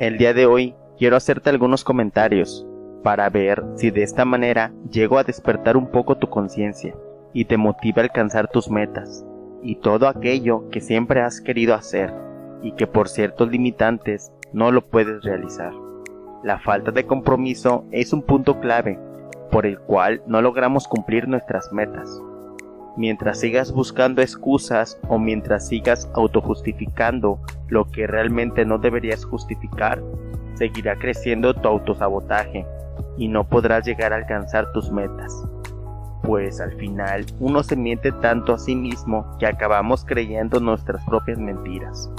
El día de hoy quiero hacerte algunos comentarios para ver si de esta manera llego a despertar un poco tu conciencia y te motive a alcanzar tus metas y todo aquello que siempre has querido hacer y que por ciertos limitantes no lo puedes realizar. La falta de compromiso es un punto clave por el cual no logramos cumplir nuestras metas. Mientras sigas buscando excusas o mientras sigas autojustificando lo que realmente no deberías justificar, seguirá creciendo tu autosabotaje y no podrás llegar a alcanzar tus metas. Pues al final uno se miente tanto a sí mismo que acabamos creyendo nuestras propias mentiras.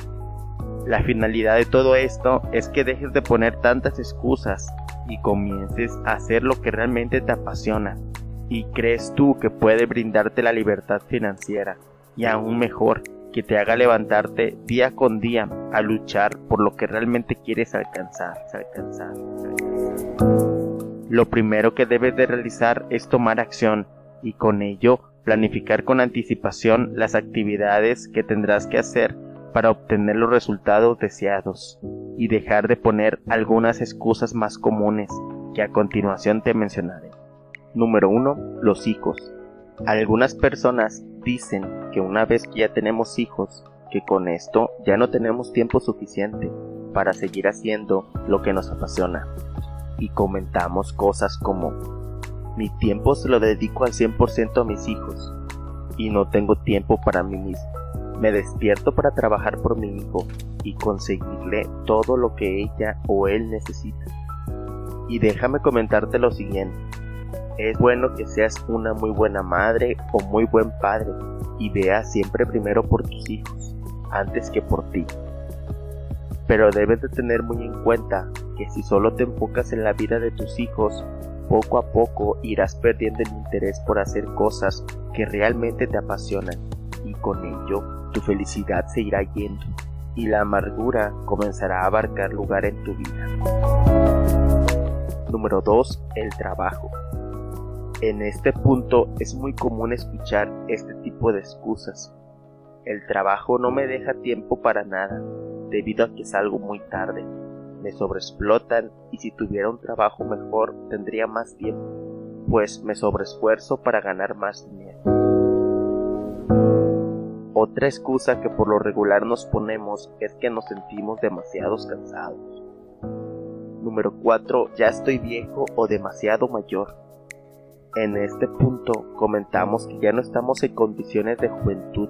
La finalidad de todo esto es que dejes de poner tantas excusas y comiences a hacer lo que realmente te apasiona y crees tú que puede brindarte la libertad financiera y aún mejor que te haga levantarte día con día a luchar por lo que realmente quieres alcanzar. Lo primero que debes de realizar es tomar acción y con ello planificar con anticipación las actividades que tendrás que hacer para obtener los resultados deseados y dejar de poner algunas excusas más comunes que a continuación te mencionaré. Número 1. Los hijos. Algunas personas dicen que una vez que ya tenemos hijos, que con esto ya no tenemos tiempo suficiente para seguir haciendo lo que nos apasiona. Y comentamos cosas como, mi tiempo se lo dedico al 100% a mis hijos y no tengo tiempo para mí mismo. Me despierto para trabajar por mi hijo y conseguirle todo lo que ella o él necesita. Y déjame comentarte lo siguiente. Es bueno que seas una muy buena madre o muy buen padre y veas siempre primero por tus hijos, antes que por ti. Pero debes de tener muy en cuenta que si solo te enfocas en la vida de tus hijos, poco a poco irás perdiendo el interés por hacer cosas que realmente te apasionan y con ello tu felicidad se irá yendo y la amargura comenzará a abarcar lugar en tu vida. Número 2. El trabajo. En este punto es muy común escuchar este tipo de excusas. El trabajo no me deja tiempo para nada, debido a que salgo muy tarde. Me sobreexplotan y si tuviera un trabajo mejor tendría más tiempo, pues me sobreesfuerzo para ganar más dinero. Otra excusa que por lo regular nos ponemos es que nos sentimos demasiados cansados. Número 4. Ya estoy viejo o demasiado mayor. En este punto comentamos que ya no estamos en condiciones de juventud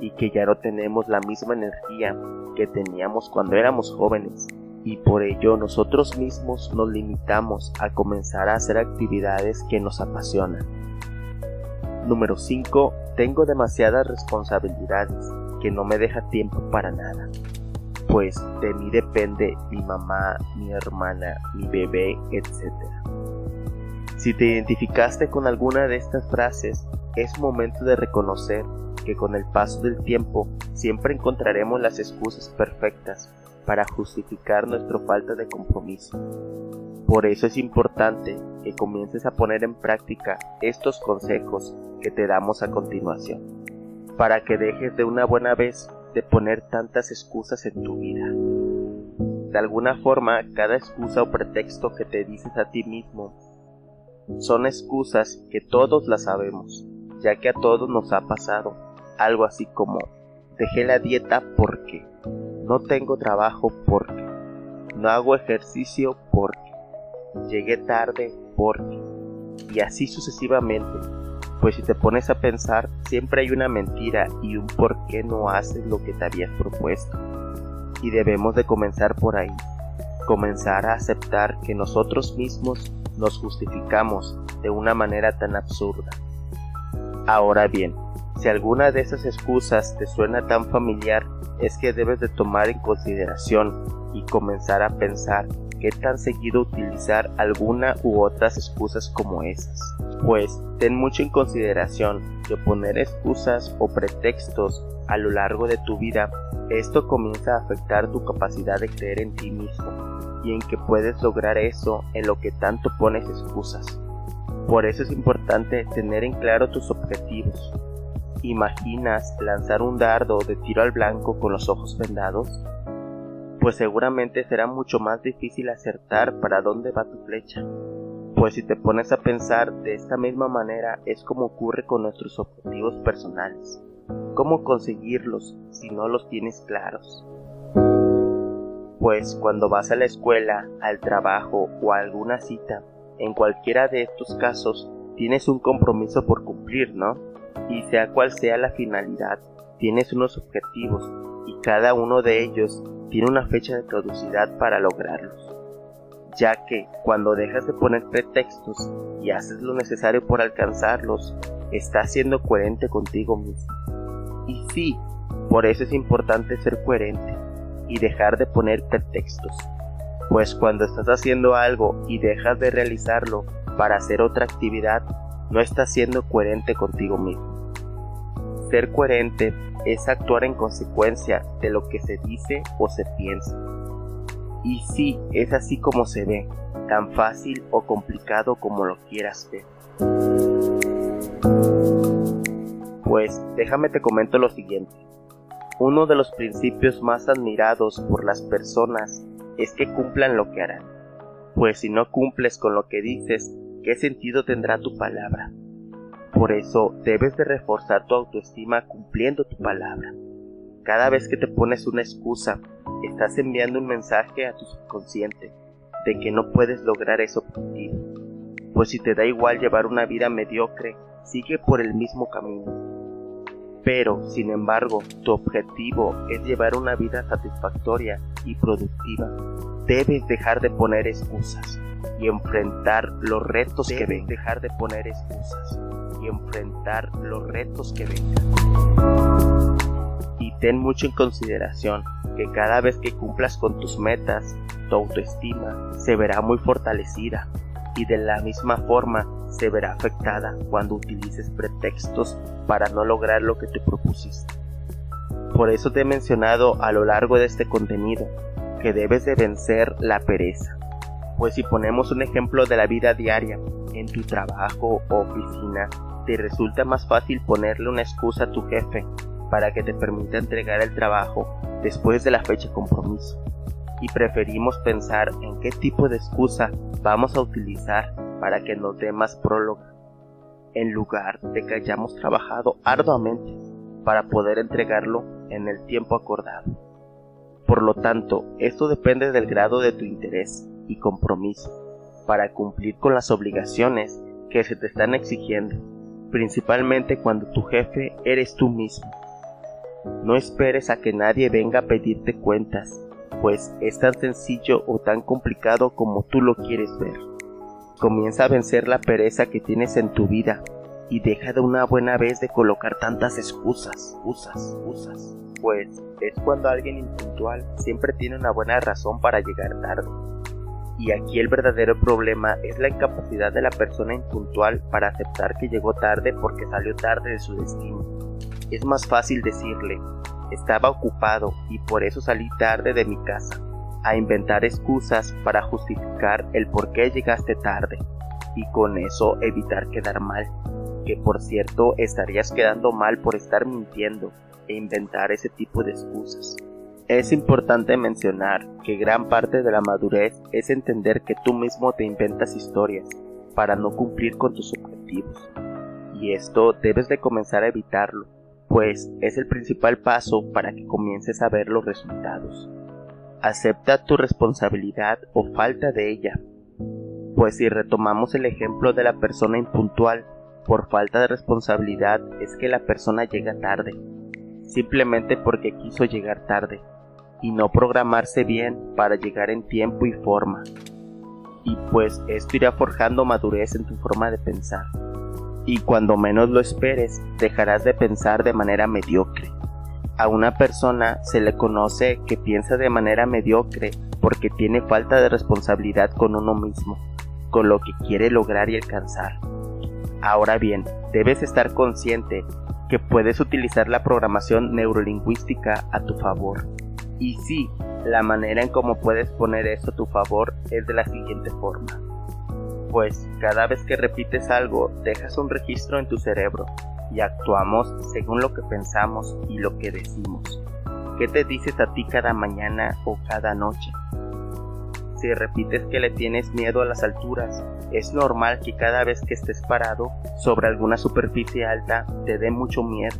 y que ya no tenemos la misma energía que teníamos cuando éramos jóvenes y por ello nosotros mismos nos limitamos a comenzar a hacer actividades que nos apasionan. Número 5 tengo demasiadas responsabilidades que no me deja tiempo para nada. Pues de mí depende mi mamá, mi hermana, mi bebé, etc. Si te identificaste con alguna de estas frases, es momento de reconocer que con el paso del tiempo siempre encontraremos las excusas perfectas para justificar nuestra falta de compromiso. Por eso es importante que comiences a poner en práctica estos consejos que te damos a continuación, para que dejes de una buena vez de poner tantas excusas en tu vida. De alguna forma, cada excusa o pretexto que te dices a ti mismo son excusas que todos las sabemos, ya que a todos nos ha pasado algo así como dejé la dieta porque no tengo trabajo porque no hago ejercicio porque llegué tarde porque y así sucesivamente pues si te pones a pensar, siempre hay una mentira y un por qué no haces lo que te habías propuesto. Y debemos de comenzar por ahí. Comenzar a aceptar que nosotros mismos nos justificamos de una manera tan absurda. Ahora bien, si alguna de esas excusas te suena tan familiar, es que debes de tomar en consideración y comenzar a pensar qué tan seguido utilizar alguna u otras excusas como esas. Pues ten mucho en consideración que poner excusas o pretextos a lo largo de tu vida, esto comienza a afectar tu capacidad de creer en ti mismo y en que puedes lograr eso en lo que tanto pones excusas. Por eso es importante tener en claro tus objetivos. ¿Imaginas lanzar un dardo de tiro al blanco con los ojos vendados? Pues seguramente será mucho más difícil acertar para dónde va tu flecha. Pues si te pones a pensar de esta misma manera es como ocurre con nuestros objetivos personales. ¿Cómo conseguirlos si no los tienes claros? Pues cuando vas a la escuela, al trabajo o a alguna cita, en cualquiera de estos casos tienes un compromiso por cumplir, ¿no? Y sea cual sea la finalidad, tienes unos objetivos y cada uno de ellos tiene una fecha de caducidad para lograrlos. Ya que cuando dejas de poner pretextos y haces lo necesario por alcanzarlos, estás siendo coherente contigo mismo. Y sí, por eso es importante ser coherente y dejar de poner pretextos. Pues cuando estás haciendo algo y dejas de realizarlo para hacer otra actividad, no estás siendo coherente contigo mismo. Ser coherente es actuar en consecuencia de lo que se dice o se piensa. Y sí, es así como se ve, tan fácil o complicado como lo quieras ver. Pues déjame te comento lo siguiente. Uno de los principios más admirados por las personas es que cumplan lo que harán. Pues si no cumples con lo que dices, ¿qué sentido tendrá tu palabra? Por eso debes de reforzar tu autoestima cumpliendo tu palabra. Cada vez que te pones una excusa, estás enviando un mensaje a tu subconsciente de que no puedes lograr ese objetivo. Pues si te da igual llevar una vida mediocre, sigue por el mismo camino pero, sin embargo, tu objetivo es llevar una vida satisfactoria y productiva, debes dejar de poner excusas y enfrentar los retos que ven. Dejar de poner excusas y enfrentar los retos que vengan. Y ten mucho en consideración que cada vez que cumplas con tus metas, tu autoestima se verá muy fortalecida y de la misma forma se verá afectada cuando utilices pretextos para no lograr lo que te propusiste. Por eso te he mencionado a lo largo de este contenido que debes de vencer la pereza. Pues si ponemos un ejemplo de la vida diaria, en tu trabajo o oficina, te resulta más fácil ponerle una excusa a tu jefe para que te permita entregar el trabajo después de la fecha de compromiso. Y preferimos pensar en qué tipo de excusa vamos a utilizar para que nos dé más prólogo, en lugar de que hayamos trabajado arduamente para poder entregarlo en el tiempo acordado. Por lo tanto, esto depende del grado de tu interés y compromiso para cumplir con las obligaciones que se te están exigiendo, principalmente cuando tu jefe eres tú mismo. No esperes a que nadie venga a pedirte cuentas, pues es tan sencillo o tan complicado como tú lo quieres ver. Comienza a vencer la pereza que tienes en tu vida y deja de una buena vez de colocar tantas excusas, excusas, excusas. Pues es cuando alguien impuntual siempre tiene una buena razón para llegar tarde. Y aquí el verdadero problema es la incapacidad de la persona impuntual para aceptar que llegó tarde porque salió tarde de su destino. Es más fácil decirle, estaba ocupado y por eso salí tarde de mi casa, a inventar excusas para justificar el por qué llegaste tarde y con eso evitar quedar mal, que por cierto estarías quedando mal por estar mintiendo e inventar ese tipo de excusas. Es importante mencionar que gran parte de la madurez es entender que tú mismo te inventas historias para no cumplir con tus objetivos. Y esto debes de comenzar a evitarlo, pues es el principal paso para que comiences a ver los resultados. Acepta tu responsabilidad o falta de ella. Pues si retomamos el ejemplo de la persona impuntual, por falta de responsabilidad es que la persona llega tarde, simplemente porque quiso llegar tarde, y no programarse bien para llegar en tiempo y forma. Y pues esto irá forjando madurez en tu forma de pensar. Y cuando menos lo esperes, dejarás de pensar de manera mediocre a una persona se le conoce que piensa de manera mediocre porque tiene falta de responsabilidad con uno mismo, con lo que quiere lograr y alcanzar. Ahora bien, debes estar consciente que puedes utilizar la programación neurolingüística a tu favor. Y sí, la manera en cómo puedes poner eso a tu favor es de la siguiente forma. Pues cada vez que repites algo, dejas un registro en tu cerebro y actuamos según lo que pensamos y lo que decimos. ¿Qué te dices a ti cada mañana o cada noche? Si repites que le tienes miedo a las alturas, es normal que cada vez que estés parado sobre alguna superficie alta te dé mucho miedo.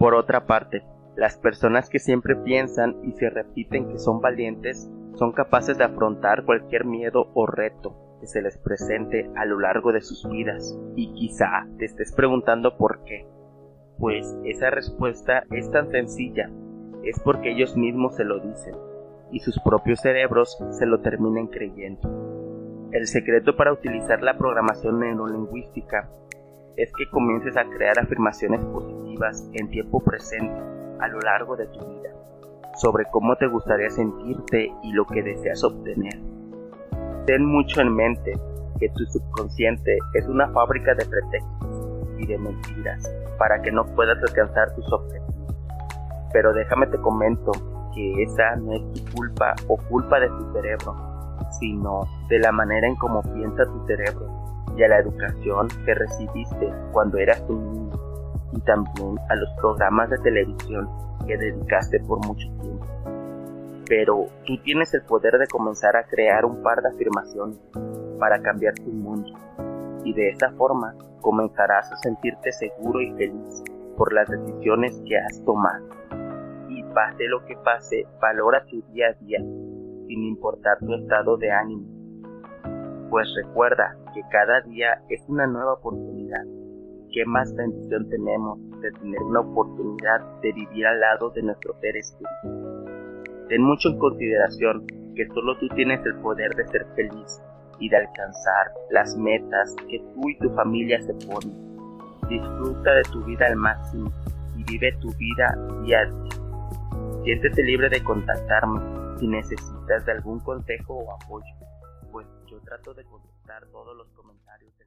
Por otra parte, las personas que siempre piensan y se repiten que son valientes son capaces de afrontar cualquier miedo o reto que se les presente a lo largo de sus vidas. Y quizá te estés preguntando por qué. Pues esa respuesta es tan sencilla, es porque ellos mismos se lo dicen y sus propios cerebros se lo terminan creyendo. El secreto para utilizar la programación neurolingüística es que comiences a crear afirmaciones positivas en tiempo presente a lo largo de tu vida sobre cómo te gustaría sentirte y lo que deseas obtener. Ten mucho en mente que tu subconsciente es una fábrica de pretextos y de mentiras para que no puedas alcanzar tus objetivos. Pero déjame te comento que esa no es tu culpa o culpa de tu cerebro, sino de la manera en cómo piensa tu cerebro y a la educación que recibiste cuando eras un niño y también a los programas de televisión que dedicaste por mucho tiempo. Pero tú tienes el poder de comenzar a crear un par de afirmaciones para cambiar tu mundo y de esta forma comenzarás a sentirte seguro y feliz por las decisiones que has tomado pase lo que pase, valora tu día a día, sin importar tu estado de ánimo. Pues recuerda que cada día es una nueva oportunidad. ¿Qué más bendición tenemos de tener una oportunidad de vivir al lado de nuestro ser espiritual? Ten mucho en consideración que solo tú tienes el poder de ser feliz y de alcanzar las metas que tú y tu familia se ponen. Disfruta de tu vida al máximo y vive tu vida día a día. Siéntete libre de contactarme si necesitas de algún consejo o apoyo, pues yo trato de contestar todos los comentarios del